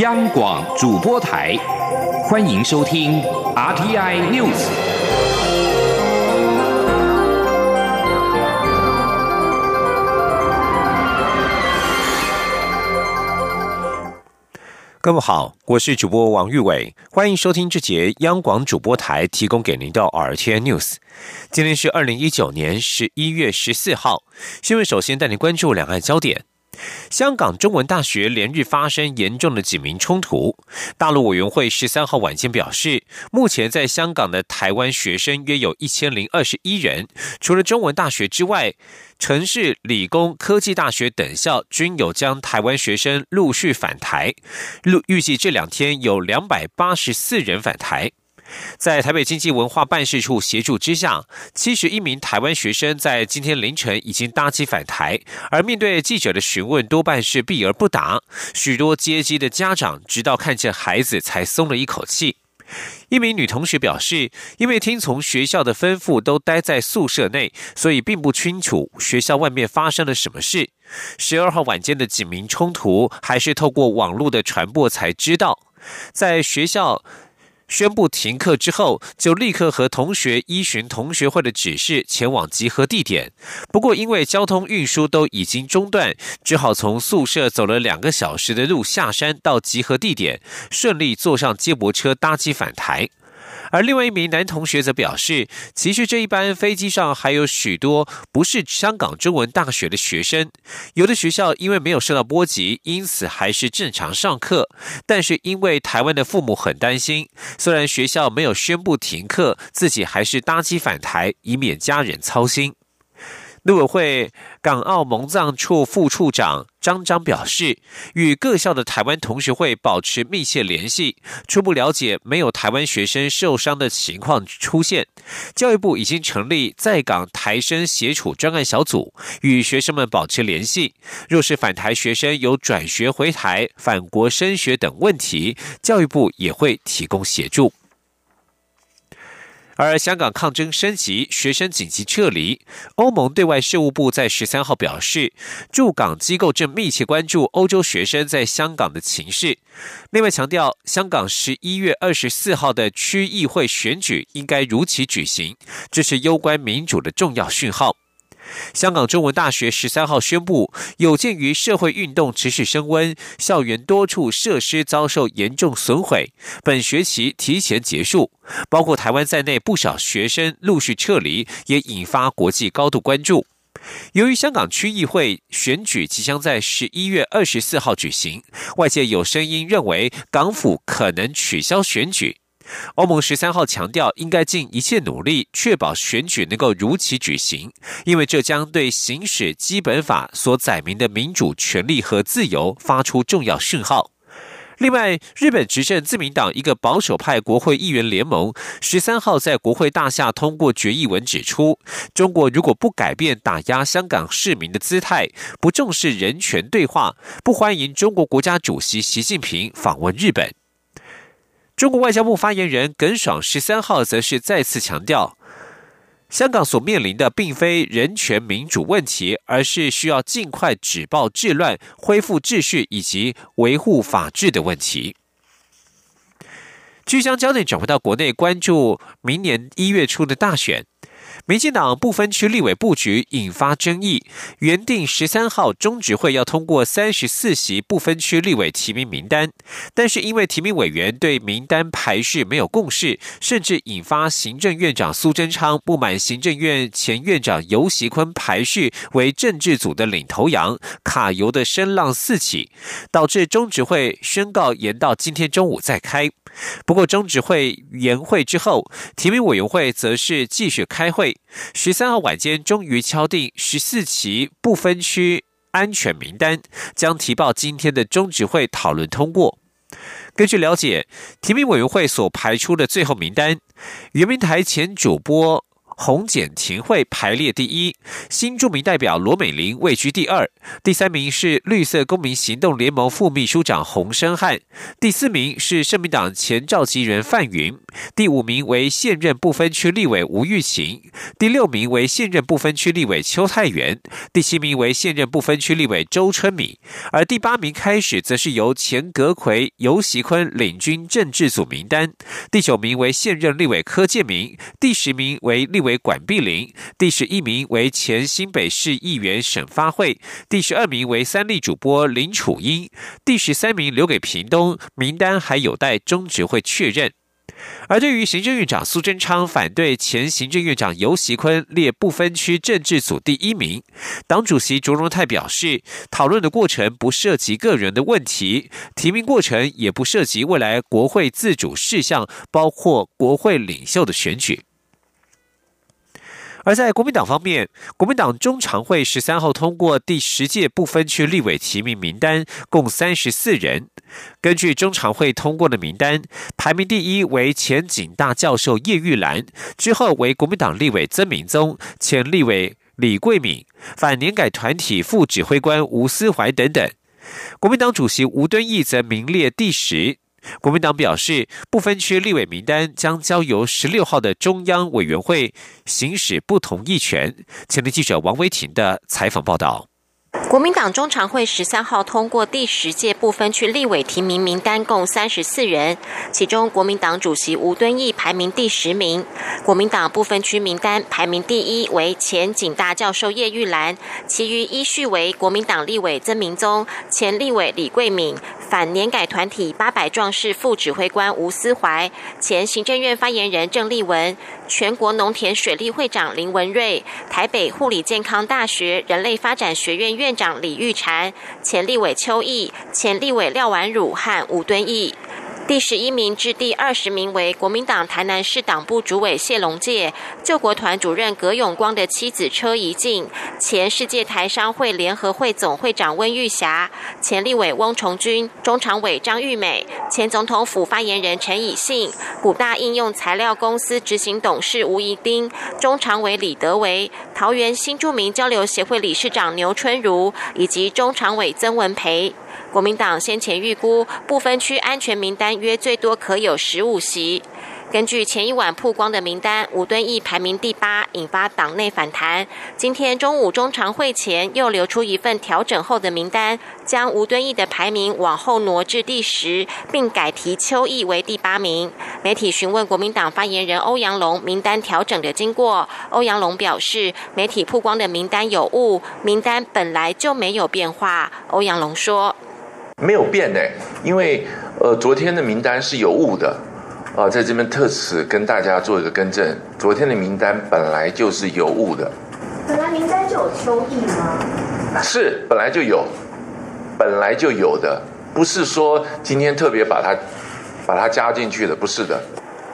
央广主播台，欢迎收听 RTI News。各位好，我是主播王玉伟，欢迎收听这节央广主播台提供给您的 RTI News。今天是二零一九年十一月十四号，新闻首先带您关注两岸焦点。香港中文大学连日发生严重的警民冲突。大陆委员会十三号晚间表示，目前在香港的台湾学生约有一千零二十一人，除了中文大学之外，城市理工科技大学等校均有将台湾学生陆续返台。预预计这两天有两百八十四人返台。在台北经济文化办事处协助之下，七十一名台湾学生在今天凌晨已经搭机返台。而面对记者的询问，多半是避而不答。许多接机的家长直到看见孩子才松了一口气。一名女同学表示，因为听从学校的吩咐都待在宿舍内，所以并不清楚学校外面发生了什么事。十二号晚间的警民冲突，还是透过网络的传播才知道，在学校。宣布停课之后，就立刻和同学依循同学会的指示前往集合地点。不过，因为交通运输都已经中断，只好从宿舍走了两个小时的路下山到集合地点，顺利坐上接驳车搭机返台。而另外一名男同学则表示，其实这一班飞机上还有许多不是香港中文大学的学生，有的学校因为没有受到波及，因此还是正常上课。但是因为台湾的父母很担心，虽然学校没有宣布停课，自己还是搭机返台，以免家人操心。陆委会港澳蒙藏处副处长张章表示，与各校的台湾同学会保持密切联系，初步了解没有台湾学生受伤的情况出现。教育部已经成立在港台生协处专案小组，与学生们保持联系。若是返台学生有转学回台、返国升学等问题，教育部也会提供协助。而香港抗争升级，学生紧急撤离。欧盟对外事务部在十三号表示，驻港机构正密切关注欧洲学生在香港的情势。另外强调，香港十一月二十四号的区议会选举应该如期举行，这是攸关民主的重要讯号。香港中文大学十三号宣布，有鉴于社会运动持续升温，校园多处设施遭受严重损毁，本学期提前结束。包括台湾在内，不少学生陆续撤离，也引发国际高度关注。由于香港区议会选举即将在十一月二十四号举行，外界有声音认为港府可能取消选举。欧盟十三号强调，应该尽一切努力确保选举能够如期举行，因为这将对行使基本法所载明的民主权利和自由发出重要讯号。另外，日本执政自民党一个保守派国会议员联盟十三号在国会大厦通过决议文，指出中国如果不改变打压香港市民的姿态，不重视人权对话，不欢迎中国国家主席习近平访问日本。中国外交部发言人耿爽十三号则是再次强调，香港所面临的并非人权民主问题，而是需要尽快止暴制乱、恢复秩序以及维护法治的问题。据将焦点转回到国内，关注明年一月初的大选。民进党不分区立委布局引发争议，原定十三号中执会要通过三十四席不分区立委提名名单，但是因为提名委员对名单排序没有共识，甚至引发行政院长苏贞昌不满行政院前院长游锡坤排序为政治组的领头羊，卡油的声浪四起，导致中执会宣告延到今天中午再开。不过，中执会延会之后，提名委员会则是继续开会。十三号晚间，终于敲定十四期不分区安全名单，将提报今天的中执会讨论通过。根据了解，提名委员会所排出的最后名单，圆明台前主播。洪简廷慧排列第一，新著名代表罗美玲位居第二，第三名是绿色公民行动联盟副秘书长洪生汉，第四名是社民党前召集人范云，第五名为现任不分区立委吴玉琴，第六名为现任不分区立委邱泰元，第七名为现任不分区立委周春米，而第八名开始则是由前阁魁尤习坤领军政治组名单，第九名为现任立委柯建明，第十名为立委为管碧玲，第十一名为前新北市议员沈发慧，第十二名为三立主播林楚英，第十三名留给屏东，名单还有待中执会确认。而对于行政院长苏贞昌反对前行政院长尤习坤列不分区政治组第一名，党主席卓荣泰表示，讨论的过程不涉及个人的问题，提名过程也不涉及未来国会自主事项，包括国会领袖的选举。而在国民党方面，国民党中常会十三号通过第十届不分区立委提名名单，共三十四人。根据中常会通过的名单，排名第一为前警大教授叶玉兰，之后为国民党立委曾明宗、前立委李桂敏、反年改团体副指挥官吴思怀等等。国民党主席吴敦义则名列第十。国民党表示，不分区立委名单将交由十六号的中央委员会行使不同意权。前天记者王维婷的采访报道。国民党中常会十三号通过第十届不分区立委提名名单，共三十四人，其中国民党主席吴敦义排名第十名。国民党不分区名单排名第一为前警大教授叶玉兰，其余依序为国民党立委曾明宗、前立委李桂敏、反年改团体八百壮士副指挥官吴思怀、前行政院发言人郑丽文、全国农田水利会长林文瑞、台北护理健康大学人类发展学院院。长李玉婵、前立委邱毅、前立委廖婉汝和吴敦义。第十一名至第二十名为国民党台南市党部主委谢龙介、救国团主任葛永光的妻子车怡静、前世界台商会联合会总会长温玉霞、前立委翁崇军、中常委张玉美、前总统府发言人陈以信、古大应用材料公司执行董事吴怡丁、中常委李德维、桃园新著名交流协会理事长牛春如以及中常委曾文培。国民党先前预估不分区安全名单约最多可有十五席。根据前一晚曝光的名单，吴敦义排名第八，引发党内反弹。今天中午中常会前又流出一份调整后的名单，将吴敦义的排名往后挪至第十，并改提邱毅为第八名。媒体询问国民党发言人欧阳龙名单调整的经过，欧阳龙表示，媒体曝光的名单有误，名单本来就没有变化。欧阳龙说。没有变呢，因为呃，昨天的名单是有误的，啊，在这边特此跟大家做一个更正，昨天的名单本来就是有误的。本来名单就有邱毅吗？是，本来就有，本来就有的，不是说今天特别把它把它加进去的，不是的。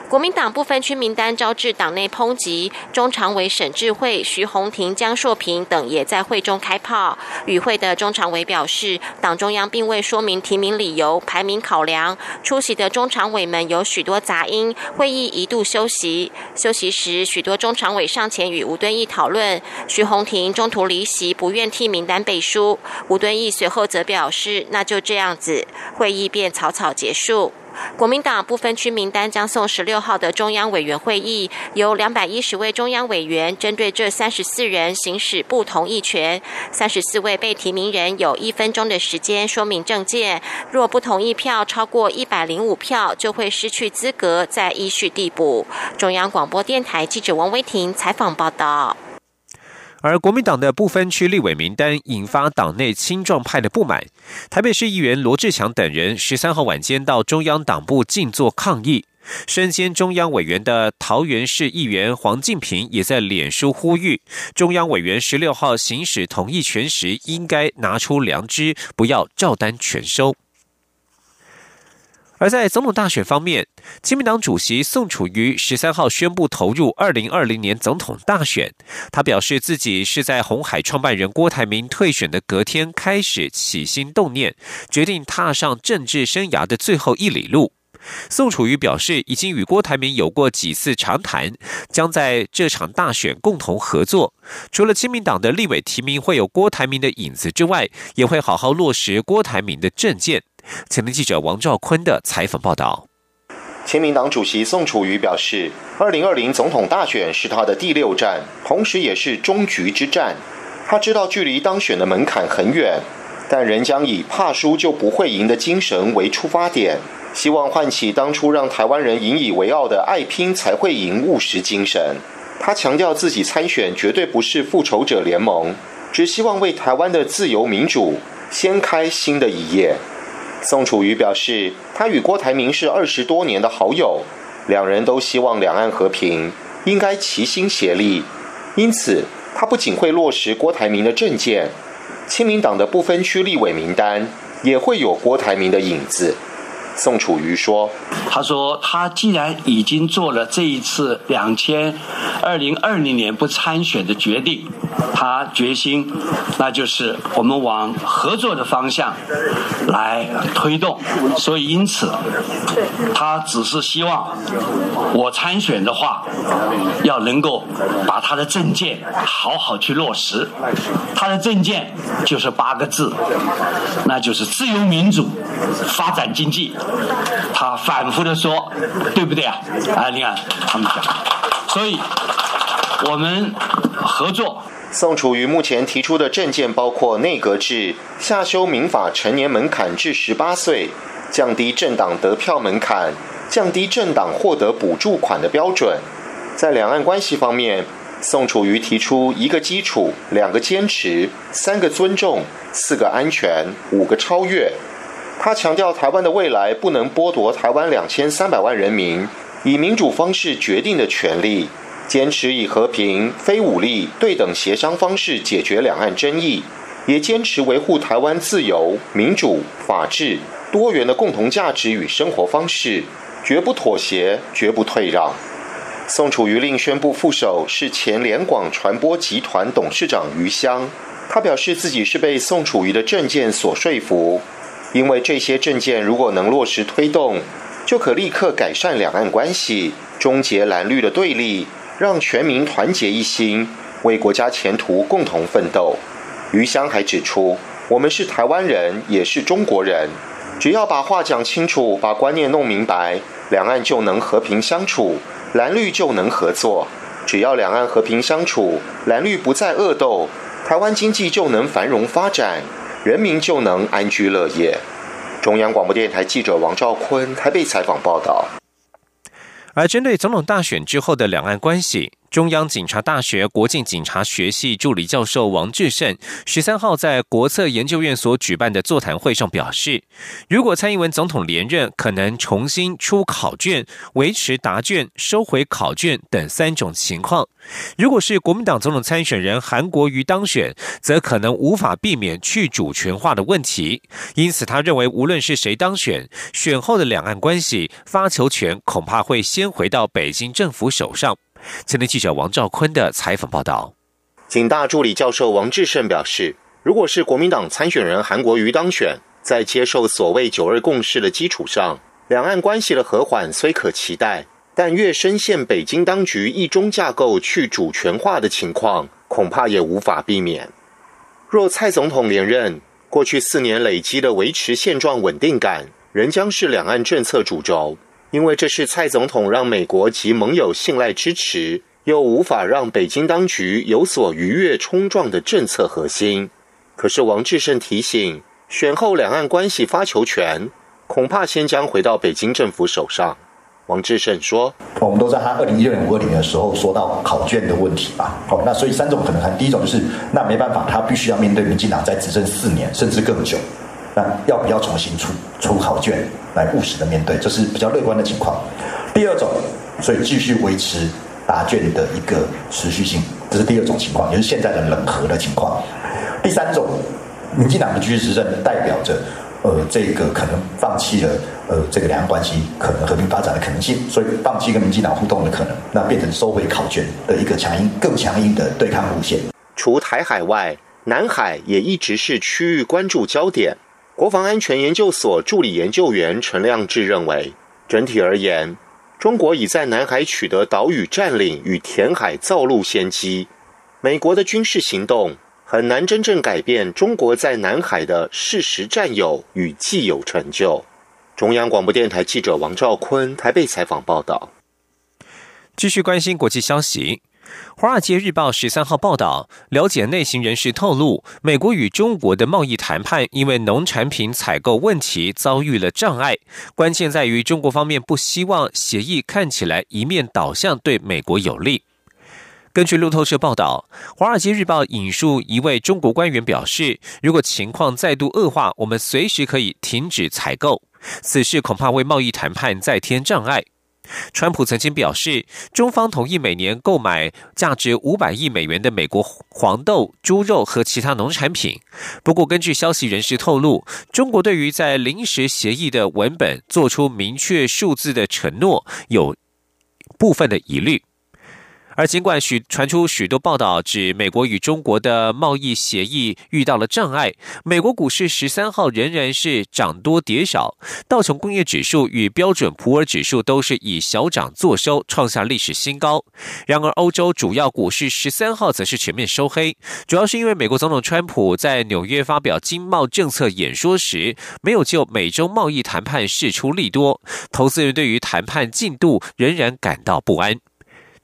国民党不分区名单招致党内抨击，中常委沈智慧、徐宏庭、江硕平等也在会中开炮。与会的中常委表示，党中央并未说明提名理由、排名考量。出席的中常委们有许多杂音，会议一度休息。休息时，许多中常委上前与吴敦义讨论。徐宏庭中途离席，不愿替名单背书。吴敦义随后则表示：“那就这样子。”会议便草草结束。国民党不分区名单将送十六号的中央委员会议，由两百一十位中央委员针对这三十四人行使不同意权。三十四位被提名人有一分钟的时间说明政见，若不同意票超过一百零五票，就会失去资格再依序递补。中央广播电台记者王威婷采访报道。而国民党的不分区立委名单引发党内青壮派的不满，台北市议员罗志强等人十三号晚间到中央党部静坐抗议。身兼中央委员的桃园市议员黄敬平也在脸书呼吁，中央委员十六号行使同意权时，应该拿出良知，不要照单全收。而在总统大选方面，亲民党主席宋楚瑜十三号宣布投入二零二零年总统大选。他表示自己是在红海创办人郭台铭退选的隔天开始起心动念，决定踏上政治生涯的最后一里路。宋楚瑜表示，已经与郭台铭有过几次长谈，将在这场大选共同合作。除了亲民党的立委提名会有郭台铭的影子之外，也会好好落实郭台铭的政见。前天记者王兆坤的采访报道。亲民党主席宋楚瑜表示，二零二零总统大选是他的第六战，同时也是终局之战。他知道距离当选的门槛很远，但仍将以怕输就不会赢的精神为出发点，希望唤起当初让台湾人引以为傲的“爱拼才会赢”务实精神。他强调自己参选绝对不是复仇者联盟，只希望为台湾的自由民主掀开新的一页。宋楚瑜表示，他与郭台铭是二十多年的好友，两人都希望两岸和平，应该齐心协力。因此，他不仅会落实郭台铭的政见，亲民党的不分区立委名单也会有郭台铭的影子。宋楚瑜说：“他说，他既然已经做了这一次两千二零二零年不参选的决定，他决心，那就是我们往合作的方向来推动。所以，因此，他只是希望我参选的话，要能够把他的政见好好去落实。他的政见就是八个字，那就是自由民主，发展经济。”他反复的说，对不对啊？啊，你看他们讲，所以我们合作。宋楚瑜目前提出的政见包括内阁制、下修民法成年门槛至十八岁、降低政党得票门槛、降低政党获得补助款的标准。在两岸关系方面，宋楚瑜提出一个基础、两个坚持、三个尊重、四个安全、五个超越。他强调，台湾的未来不能剥夺台湾两千三百万人民以民主方式决定的权利，坚持以和平、非武力、对等协商方式解决两岸争议，也坚持维护台湾自由、民主、法治、多元的共同价值与生活方式，绝不妥协，绝不退让。宋楚瑜令宣布副手是前联广传播集团董事长余香，他表示自己是被宋楚瑜的政见所说服。因为这些证件如果能落实推动，就可立刻改善两岸关系，终结蓝绿的对立，让全民团结一心，为国家前途共同奋斗。余香还指出，我们是台湾人，也是中国人，只要把话讲清楚，把观念弄明白，两岸就能和平相处，蓝绿就能合作。只要两岸和平相处，蓝绿不再恶斗，台湾经济就能繁荣发展。人民就能安居乐业。中央广播电台记者王兆坤台北采访报道。而针对总统大选之后的两岸关系。中央警察大学国境警察学系助理教授王志胜十三号在国策研究院所举办的座谈会上表示，如果蔡英文总统连任，可能重新出考卷、维持答卷、收回考卷等三种情况。如果是国民党总统参选人韩国瑜当选，则可能无法避免去主权化的问题。因此，他认为无论是谁当选，选后的两岸关系发球权恐怕会先回到北京政府手上。前天记者王兆坤的采访报道，警大助理教授王志胜表示，如果是国民党参选人韩国瑜当选，在接受所谓“九二共识”的基础上，两岸关系的和缓虽可期待，但越深陷北京当局一中架构去主权化的情况，恐怕也无法避免。若蔡总统连任，过去四年累积的维持现状稳定感，仍将是两岸政策主轴。因为这是蔡总统让美国及盟友信赖支持，又无法让北京当局有所逾越冲撞的政策核心。可是王志胜提醒，选后两岸关系发球权恐怕先将回到北京政府手上。王志胜说：“我们都在他二零一六年五二零的时候说到考卷的问题吧。好，那所以三种可能，第一种就是那没办法，他必须要面对民进党在执政四年甚至更久。”那要不要重新出出考卷来务实的面对，这是比较乐观的情况。第二种，所以继续维持答卷的一个持续性，这是第二种情况，也是现在的冷和的情况。第三种，民进党的继续执政代表着，呃，这个可能放弃了呃这个两岸关系可能和平发展的可能性，所以放弃跟民进党互动的可能，那变成收回考卷的一个强硬、更强硬的对抗路线。除台海外，南海也一直是区域关注焦点。国防安全研究所助理研究员陈亮志认为，整体而言，中国已在南海取得岛屿占领与填海造陆先机，美国的军事行动很难真正改变中国在南海的事实占有与既有成就。中央广播电台记者王兆坤台北采访报道。继续关心国际消息。《华尔街日报》十三号报道，了解内情人士透露，美国与中国的贸易谈判因为农产品采购问题遭遇了障碍。关键在于，中国方面不希望协议看起来一面倒向对美国有利。根据路透社报道，《华尔街日报》引述一位中国官员表示：“如果情况再度恶化，我们随时可以停止采购。此事恐怕为贸易谈判再添障碍。”川普曾经表示，中方同意每年购买价值五百亿美元的美国黄豆、猪肉和其他农产品。不过，根据消息人士透露，中国对于在临时协议的文本做出明确数字的承诺，有部分的疑虑。而尽管许传出许多报道指美国与中国的贸易协议遇到了障碍，美国股市十三号仍然是涨多跌少，道琼工业指数与标准普尔指数都是以小涨作收，创下历史新高。然而，欧洲主要股市十三号则是全面收黑，主要是因为美国总统川普在纽约发表经贸政策演说时，没有就美洲贸易谈判释出利多，投资人对于谈判进度仍然感到不安。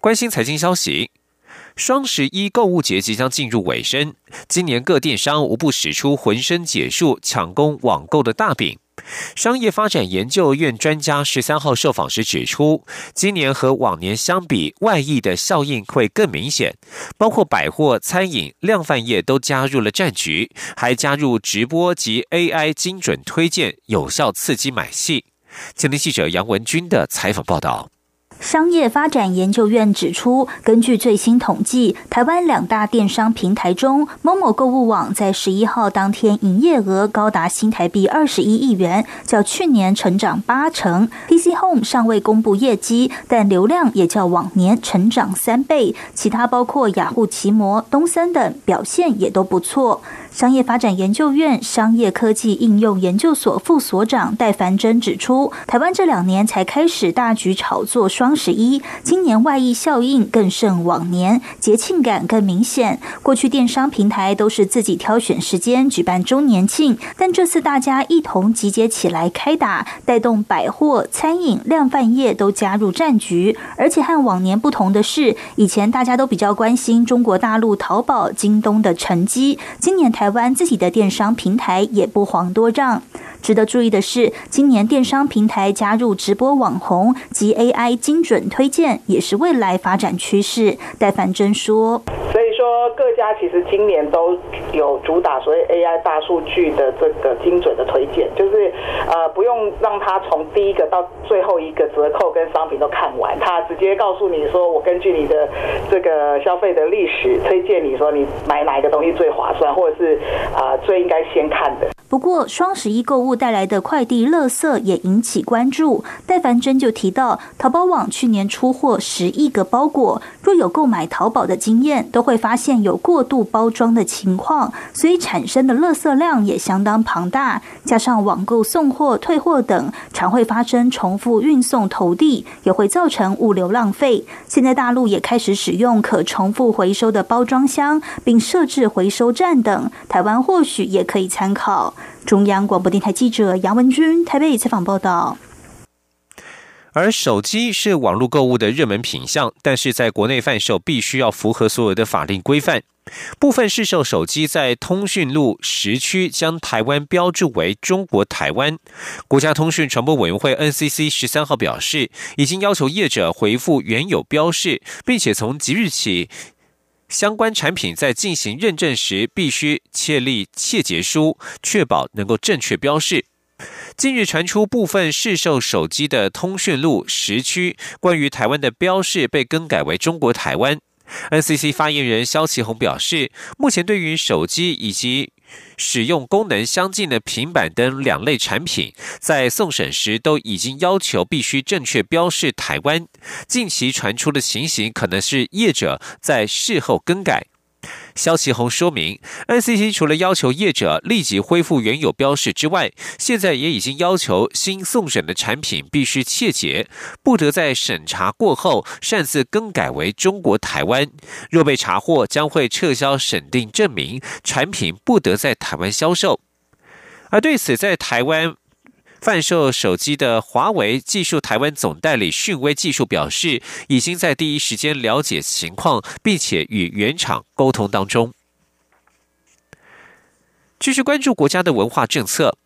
关心财经消息，双十一购物节即将进入尾声，今年各电商无不使出浑身解数抢攻网购的大饼。商业发展研究院专家十三号受访时指出，今年和往年相比，外溢的效应会更明显，包括百货、餐饮、量贩业都加入了战局，还加入直播及 AI 精准推荐，有效刺激买气。今天记者杨文军的采访报道。商业发展研究院指出，根据最新统计，台湾两大电商平台中，某某购物网在十一号当天营业额高达新台币二十一亿元，较去年成长八成。PC Home 尚未公布业绩，但流量也较往年成长三倍。其他包括雅虎奇摩、东森等表现也都不错。商业发展研究院商业科技应用研究所副所长戴凡珍指出，台湾这两年才开始大举炒作双十一，今年外溢效应更胜往年，节庆感更明显。过去电商平台都是自己挑选时间举办周年庆，但这次大家一同集结起来开打，带动百货、餐饮、量贩业都加入战局。而且和往年不同的是，以前大家都比较关心中国大陆淘宝、京东的成绩，今年。台湾自己的电商平台也不遑多让。值得注意的是，今年电商平台加入直播网红及 AI 精准推荐，也是未来发展趋势。戴凡珍说：“，家其实今年都有主打所谓 AI 大数据的这个精准的推荐，就是呃不用让他从第一个到最后一个折扣跟商品都看完，他直接告诉你说，我根据你的这个消费的历史推荐你说你买哪一个东西最划算，或者是啊最应该先看的。”不过，双十一购物带来的快递垃圾也引起关注。戴凡珍就提到，淘宝网去年出货十亿个包裹，若有购买淘宝的经验，都会发现有过度包装的情况，所以产生的垃圾量也相当庞大。加上网购送货、退货等，常会发生重复运送投递，也会造成物流浪费。现在大陆也开始使用可重复回收的包装箱，并设置回收站等，台湾或许也可以参考。中央广播电台记者杨文君台北采访报道。而手机是网络购物的热门品项，但是在国内贩售必须要符合所有的法令规范。部分市售手机在通讯录时区将台湾标注为中国台湾。国家通讯传播委员会 NCC 十三号表示，已经要求业者回复原有标示，并且从即日起。相关产品在进行认证时，必须确立切结书，确保能够正确标示。近日传出部分市售手机的通讯录时区关于台湾的标示被更改为中国台湾。NCC 发言人肖其宏表示，目前对于手机以及使用功能相近的平板灯两类产品，在送审时都已经要求必须正确标示台湾。近期传出的情形，可能是业者在事后更改。肖其宏说明，NCC 除了要求业者立即恢复原有标示之外，现在也已经要求新送审的产品必须切结，不得在审查过后擅自更改为中国台湾。若被查获，将会撤销审定证明，产品不得在台湾销售。而对此，在台湾。贩售手机的华为技术台湾总代理讯威技术表示，已经在第一时间了解情况，并且与原厂沟通当中。继续关注国家的文化政策。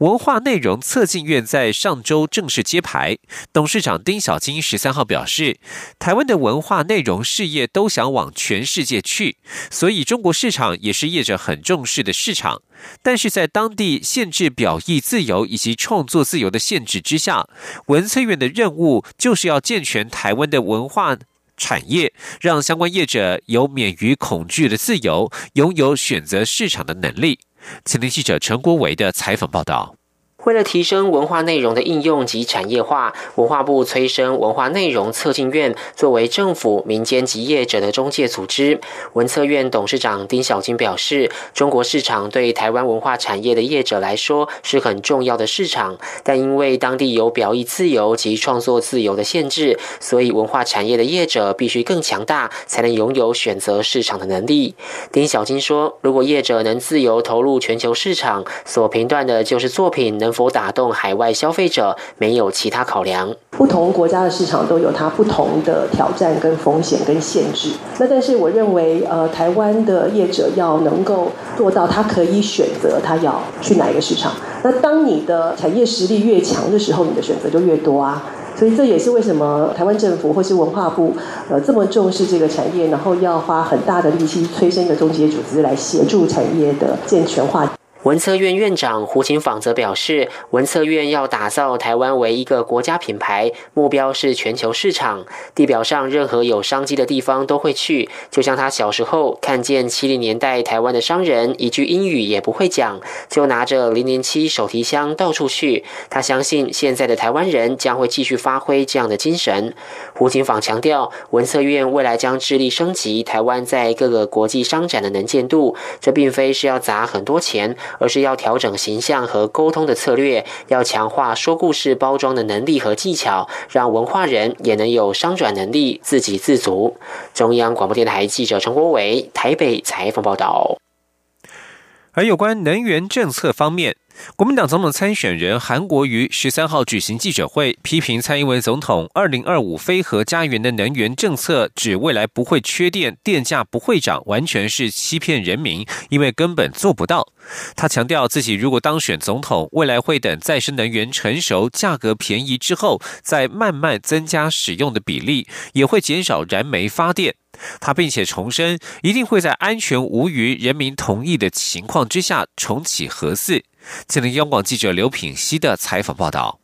文化内容策进院在上周正式揭牌，董事长丁小金十三号表示，台湾的文化内容事业都想往全世界去，所以中国市场也是业者很重视的市场。但是在当地限制表意自由以及创作自由的限制之下，文策院的任务就是要健全台湾的文化产业，让相关业者有免于恐惧的自由，拥有选择市场的能力。请听记者陈国维的采访报道。为了提升文化内容的应用及产业化，文化部催生文化内容策进院，作为政府、民间及业者的中介组织。文策院董事长丁小金表示，中国市场对台湾文化产业的业者来说是很重要的市场，但因为当地有表意自由及创作自由的限制，所以文化产业的业者必须更强大，才能拥有选择市场的能力。丁小金说，如果业者能自由投入全球市场，所评断的就是作品能。能否打动海外消费者，没有其他考量。不同国家的市场都有它不同的挑战、跟风险、跟限制。那但是我认为，呃，台湾的业者要能够做到，他可以选择他要去哪一个市场。那当你的产业实力越强的时候，你的选择就越多啊。所以这也是为什么台湾政府或是文化部，呃，这么重视这个产业，然后要花很大的力气催生一个中介组织来协助产业的健全化。文策院院长胡晴舫则表示，文策院要打造台湾为一个国家品牌，目标是全球市场。地表上任何有商机的地方都会去，就像他小时候看见七零年代台湾的商人一句英语也不会讲，就拿着零零七手提箱到处去。他相信现在的台湾人将会继续发挥这样的精神。胡晴舫强调，文策院未来将致力升级台湾在各个国际商展的能见度，这并非是要砸很多钱。而是要调整形象和沟通的策略，要强化说故事包装的能力和技巧，让文化人也能有商转能力，自给自足。中央广播电台记者陈国伟台北采访报道。而有关能源政策方面。国民党总统参选人韩国瑜十三号举行记者会，批评蔡英文总统二零二五非核家园的能源政策，指未来不会缺电，电价不会涨，完全是欺骗人民，因为根本做不到。他强调自己如果当选总统，未来会等再生能源成熟、价格便宜之后，再慢慢增加使用的比例，也会减少燃煤发电。他并且重申，一定会在安全无虞、人民同意的情况之下重启核四。吉林，央广记者刘品熙的采访报道。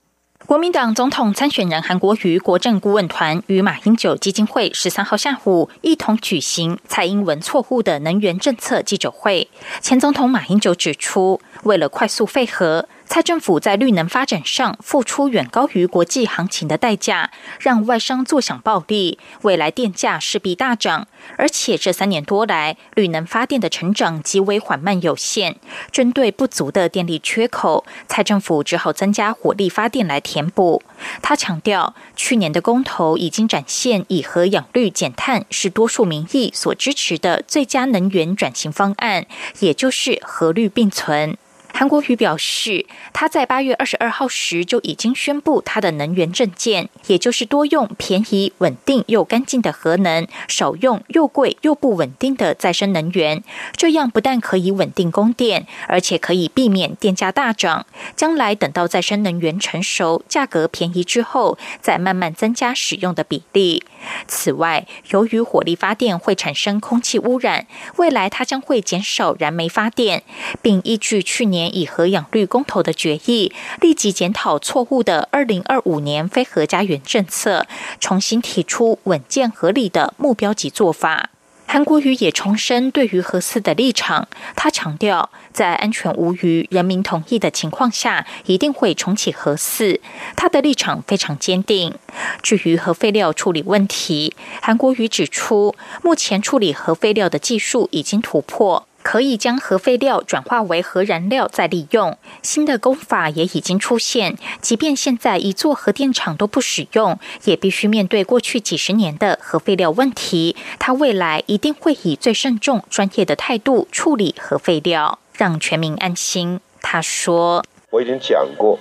国民党总统参选人韩国瑜国政顾问团与马英九基金会十三号下午一同举行蔡英文错误的能源政策记者会。前总统马英九指出，为了快速废核。蔡政府在绿能发展上付出远高于国际行情的代价，让外商坐享暴利，未来电价势必大涨。而且这三年多来，绿能发电的成长极为缓慢有限。针对不足的电力缺口，蔡政府只好增加火力发电来填补。他强调，去年的公投已经展现以核养绿减碳是多数民意所支持的最佳能源转型方案，也就是核绿并存。韩国瑜表示，他在八月二十二号时就已经宣布他的能源政见，也就是多用便宜、稳定又干净的核能，少用又贵又不稳定的再生能源。这样不但可以稳定供电，而且可以避免电价大涨。将来等到再生能源成熟、价格便宜之后，再慢慢增加使用的比例。此外，由于火力发电会产生空气污染，未来它将会减少燃煤发电，并依据去年以核氧率公投的决议，立即检讨错误的二零二五年非核家园政策，重新提出稳健合理的目标及做法。韩国瑜也重申对于核四的立场，他强调，在安全无虞、人民同意的情况下，一定会重启核四。他的立场非常坚定。至于核废料处理问题，韩国瑜指出，目前处理核废料的技术已经突破。可以将核废料转化为核燃料再利用，新的工法也已经出现。即便现在一座核电厂都不使用，也必须面对过去几十年的核废料问题。他未来一定会以最慎重、专业的态度处理核废料，让全民安心。他说：“我已经讲过，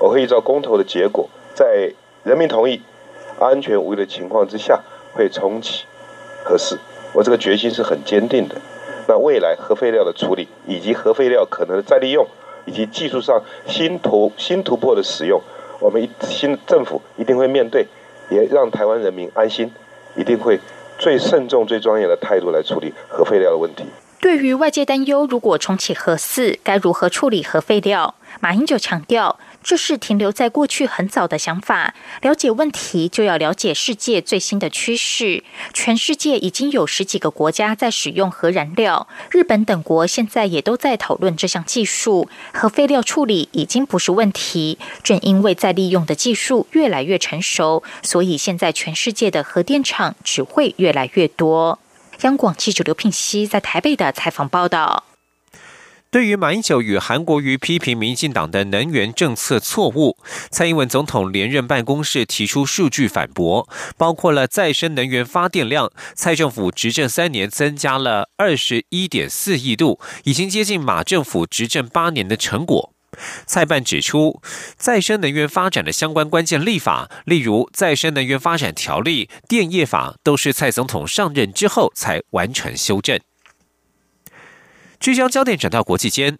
我会依照公投的结果，在人民同意、安全无虞的情况之下，会重启核四。我这个决心是很坚定的。”那未来核废料的处理，以及核废料可能的再利用，以及技术上新突新突破的使用，我们新政府一定会面对，也让台湾人民安心，一定会最慎重、最专业的态度来处理核废料的问题。对于外界担忧，如果重启核四，该如何处理核废料？马英九强调。这是停留在过去很早的想法。了解问题，就要了解世界最新的趋势。全世界已经有十几个国家在使用核燃料，日本等国现在也都在讨论这项技术。核废料处理已经不是问题。正因为再利用的技术越来越成熟，所以现在全世界的核电厂只会越来越多。央广记者刘聘熙在台北的采访报道。对于马英九与韩国瑜批评民进党的能源政策错误，蔡英文总统连任办公室提出数据反驳，包括了再生能源发电量，蔡政府执政三年增加了二十一点四亿度，已经接近马政府执政八年的成果。蔡办指出，再生能源发展的相关关键立法，例如再生能源发展条例、电业法，都是蔡总统上任之后才完成修正。聚焦焦点转到国际间，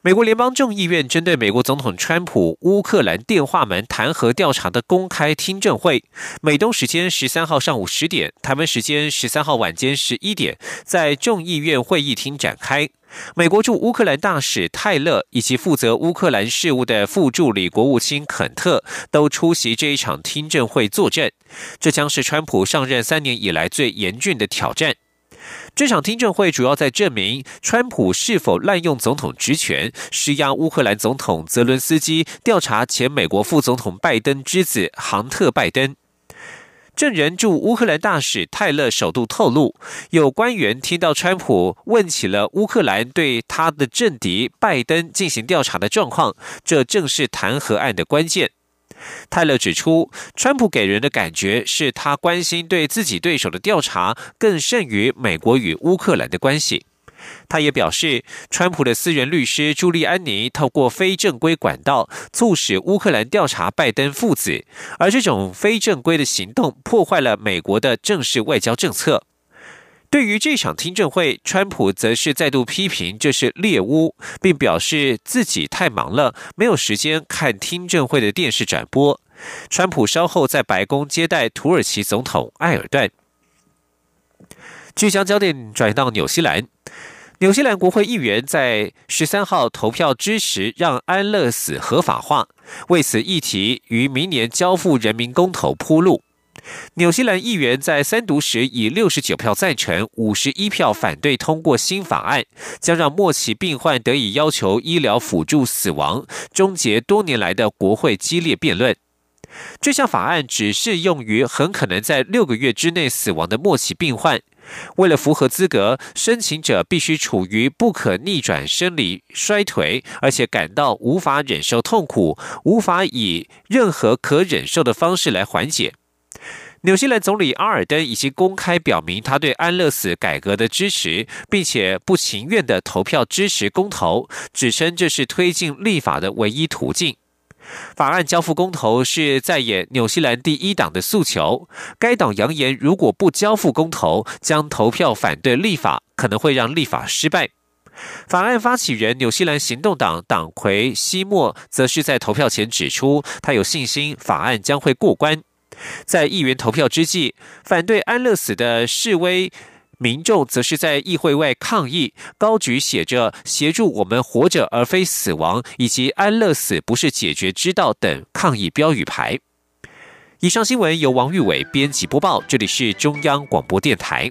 美国联邦众议院针对美国总统川普乌克兰电话门弹劾调查的公开听证会，美东时间十三号上午十点，台湾时间十三号晚间十一点，在众议院会议厅展开。美国驻乌克兰大使泰勒以及负责乌克兰事务的副助理国务卿肯特都出席这一场听证会作证。这将是川普上任三年以来最严峻的挑战。这场听证会主要在证明川普是否滥用总统职权，施压乌克兰总统泽伦斯基调查前美国副总统拜登之子杭特·拜登。证人驻乌克兰大使泰勒首度透露，有官员听到川普问起了乌克兰对他的政敌拜登进行调查的状况，这正是弹劾案的关键。泰勒指出，川普给人的感觉是他关心对自己对手的调查更甚于美国与乌克兰的关系。他也表示，川普的私人律师朱利安尼透过非正规管道促使乌克兰调查拜登父子，而这种非正规的行动破坏了美国的正式外交政策。对于这场听证会，川普则是再度批评这是猎巫，并表示自己太忙了，没有时间看听证会的电视转播。川普稍后在白宫接待土耳其总统埃尔段。聚焦焦点转移到纽西兰，纽西兰国会议员在十三号投票支持让安乐死合法化，为此议题于明年交付人民公投铺路。纽西兰议员在三读时以六十九票赞成、五十一票反对通过新法案，将让末期病患得以要求医疗辅助死亡，终结多年来的国会激烈辩论。这项法案只适用于很可能在六个月之内死亡的末期病患。为了符合资格，申请者必须处于不可逆转生理衰退，而且感到无法忍受痛苦，无法以任何可忍受的方式来缓解。纽西兰总理阿尔登已经公开表明他对安乐死改革的支持，并且不情愿的投票支持公投，指称这是推进立法的唯一途径。法案交付公投是在演纽西兰第一党的诉求。该党扬言，如果不交付公投，将投票反对立法，可能会让立法失败。法案发起人纽西兰行动党党魁西莫则是在投票前指出，他有信心法案将会过关。在议员投票之际，反对安乐死的示威民众则是在议会外抗议，高举写着“协助我们活着而非死亡”以及“安乐死不是解决之道”等抗议标语牌。以上新闻由王玉伟编辑播报，这里是中央广播电台。